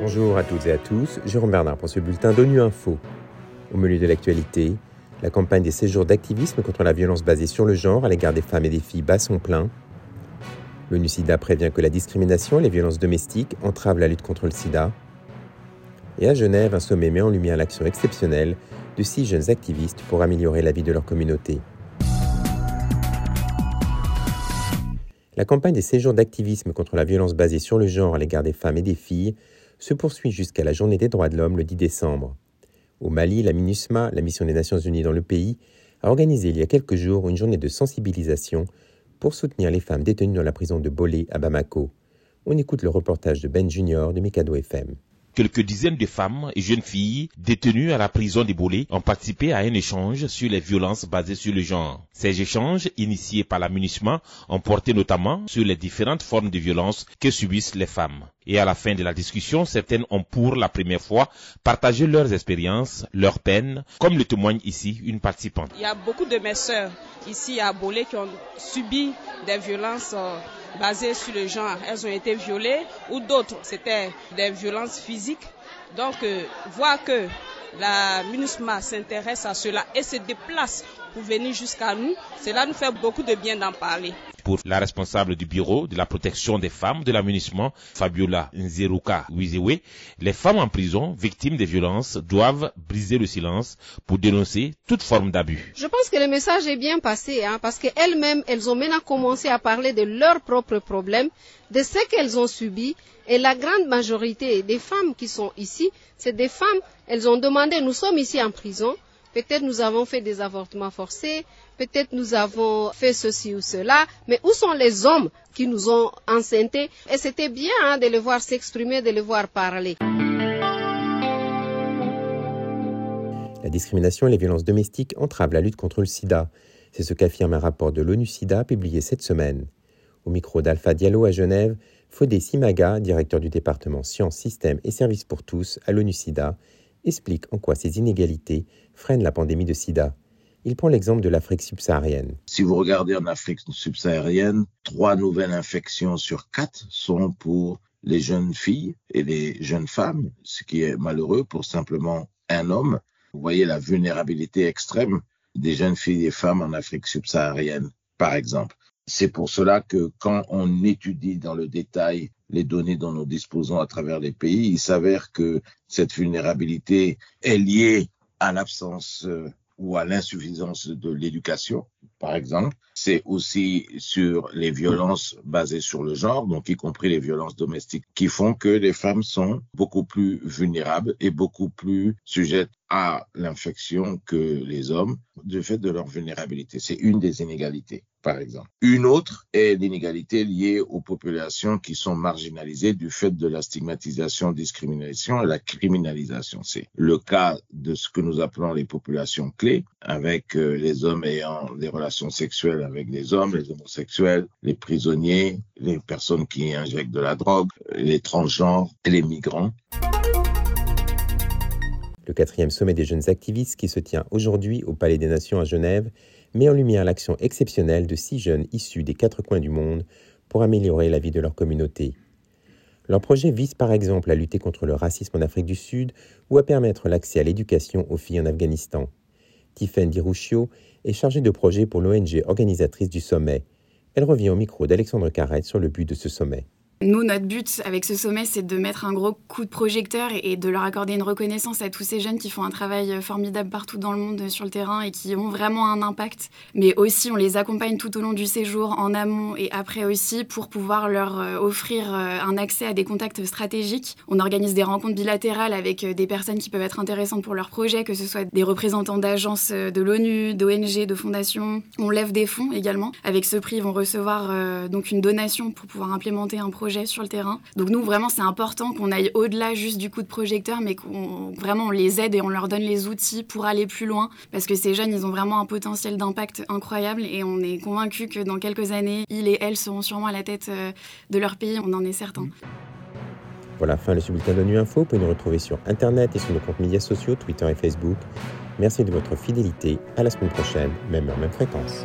Bonjour à toutes et à tous, Jérôme Bernard pour ce bulletin d'ONU Info. Au milieu de l'actualité, la campagne des séjours d'activisme contre la violence basée sur le genre à l'égard des femmes et des filles bat son plein. L'ONU SIDA prévient que la discrimination et les violences domestiques entravent la lutte contre le sida. Et à Genève, un sommet met en lumière l'action exceptionnelle de six jeunes activistes pour améliorer la vie de leur communauté. La campagne des séjours d'activisme contre la violence basée sur le genre à l'égard des femmes et des filles se poursuit jusqu'à la journée des droits de l'homme le 10 décembre. Au Mali, la MINUSMA, la mission des Nations Unies dans le pays, a organisé il y a quelques jours une journée de sensibilisation pour soutenir les femmes détenues dans la prison de Bolé à Bamako. On écoute le reportage de Ben Junior de Mikado FM. Quelques dizaines de femmes et jeunes filles détenues à la prison de Bolé ont participé à un échange sur les violences basées sur le genre. Ces échanges, initiés par la MINUSMA, ont porté notamment sur les différentes formes de violence que subissent les femmes. Et à la fin de la discussion, certaines ont pour la première fois partagé leurs expériences, leurs peines, comme le témoigne ici une participante. Il y a beaucoup de mes sœurs ici à Bolé qui ont subi des violences euh, basées sur le genre. Elles ont été violées ou d'autres, c'était des violences physiques. Donc, euh, voir que la MINUSMA s'intéresse à cela et se déplace pour venir jusqu'à nous, cela nous fait beaucoup de bien d'en parler. Pour la responsable du bureau de la protection des femmes de l'amunissement, Fabiola Nzeruka Wizewe, les femmes en prison victimes de violences doivent briser le silence pour dénoncer toute forme d'abus. Je pense que le message est bien passé, hein, parce qu'elles-mêmes, elles ont maintenant commencé à parler de leurs propres problèmes, de ce qu'elles ont subi, et la grande majorité des femmes qui sont ici, c'est des femmes, elles ont demandé, nous sommes ici en prison, Peut-être nous avons fait des avortements forcés, peut-être nous avons fait ceci ou cela, mais où sont les hommes qui nous ont enceintés? Et c'était bien hein, de les voir s'exprimer, de les voir parler. La discrimination et les violences domestiques entravent la lutte contre le sida. C'est ce qu'affirme un rapport de l'ONU SIDA publié cette semaine. Au micro d'Alpha Diallo à Genève, Fodé Simaga, directeur du département Sciences, Systèmes et Services pour tous à l'ONU SIDA, explique en quoi ces inégalités freinent la pandémie de sida. Il prend l'exemple de l'Afrique subsaharienne. Si vous regardez en Afrique subsaharienne, trois nouvelles infections sur quatre sont pour les jeunes filles et les jeunes femmes, ce qui est malheureux pour simplement un homme. Vous voyez la vulnérabilité extrême des jeunes filles et femmes en Afrique subsaharienne, par exemple. C'est pour cela que quand on étudie dans le détail les données dont nous disposons à travers les pays, il s'avère que cette vulnérabilité est liée à l'absence euh, ou à l'insuffisance de l'éducation, par exemple. C'est aussi sur les violences basées sur le genre, donc y compris les violences domestiques, qui font que les femmes sont beaucoup plus vulnérables et beaucoup plus sujettes à l'infection que les hommes du fait de leur vulnérabilité. C'est une des inégalités par exemple. Une autre est l'inégalité liée aux populations qui sont marginalisées du fait de la stigmatisation, discrimination et la criminalisation. C'est le cas de ce que nous appelons les populations clés, avec euh, les hommes ayant des relations sexuelles avec les hommes, les homosexuels, les prisonniers, les personnes qui injectent de la drogue, les transgenres et les migrants. Le quatrième sommet des jeunes activistes qui se tient aujourd'hui au Palais des Nations à Genève met en lumière l'action exceptionnelle de six jeunes issus des quatre coins du monde pour améliorer la vie de leur communauté. Leur projet vise par exemple à lutter contre le racisme en Afrique du Sud ou à permettre l'accès à l'éducation aux filles en Afghanistan. Tiffen Dirouchio est chargée de projet pour l'ONG organisatrice du sommet. Elle revient au micro d'Alexandre Carrette sur le but de ce sommet. Nous, notre but avec ce sommet, c'est de mettre un gros coup de projecteur et de leur accorder une reconnaissance à tous ces jeunes qui font un travail formidable partout dans le monde sur le terrain et qui ont vraiment un impact. Mais aussi, on les accompagne tout au long du séjour, en amont et après aussi, pour pouvoir leur euh, offrir euh, un accès à des contacts stratégiques. On organise des rencontres bilatérales avec euh, des personnes qui peuvent être intéressantes pour leur projet, que ce soit des représentants d'agences de l'ONU, d'ONG, de fondations. On lève des fonds également. Avec ce prix, ils vont recevoir donc une donation pour pouvoir implémenter un projet sur le terrain. Donc nous, vraiment, c'est important qu'on aille au-delà juste du coup de projecteur, mais qu'on vraiment on les aide et on leur donne les outils pour aller plus loin, parce que ces jeunes, ils ont vraiment un potentiel d'impact incroyable et on est convaincu que dans quelques années, ils et elles seront sûrement à la tête euh, de leur pays, on en est certain. Voilà, fin le bulletin de Nu Info. Vous pouvez nous retrouver sur Internet et sur nos comptes médias sociaux, Twitter et Facebook. Merci de votre fidélité. À la semaine prochaine, même heure, même fréquence.